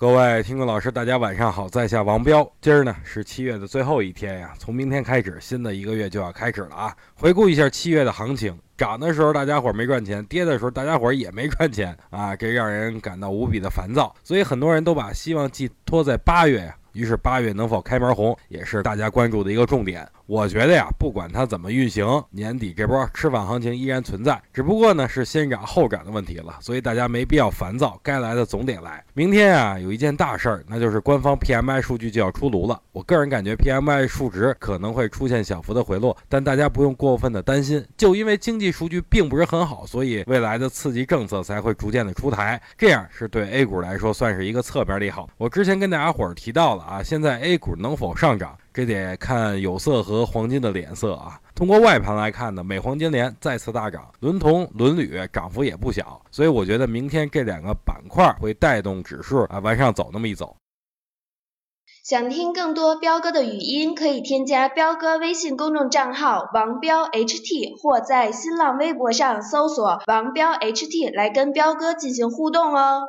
各位听众老师，大家晚上好，在下王彪。今儿呢是七月的最后一天呀，从明天开始，新的一个月就要开始了啊。回顾一下七月的行情。涨的时候大家伙没赚钱，跌的时候大家伙也没赚钱啊，这让人感到无比的烦躁。所以很多人都把希望寄托在八月呀。于是八月能否开门红，也是大家关注的一个重点。我觉得呀，不管它怎么运行，年底这波吃饭行情依然存在，只不过呢是先涨后涨的问题了。所以大家没必要烦躁，该来的总得来。明天啊，有一件大事儿，那就是官方 PMI 数据就要出炉了。我个人感觉 PMI 数值可能会出现小幅的回落，但大家不用过分的担心，就因为经济数据并不是很好，所以未来的刺激政策才会逐渐的出台，这样是对 A 股来说算是一个侧面利好。我之前跟大家伙儿提到了啊，现在 A 股能否上涨？这得看有色和黄金的脸色啊。通过外盘来看呢，美黄金连再次大涨，伦铜、伦铝涨幅也不小，所以我觉得明天这两个板块会带动指数啊往上走那么一走。想听更多彪哥的语音，可以添加彪哥微信公众账号王彪 HT，或在新浪微博上搜索王彪 HT 来跟彪哥进行互动哦。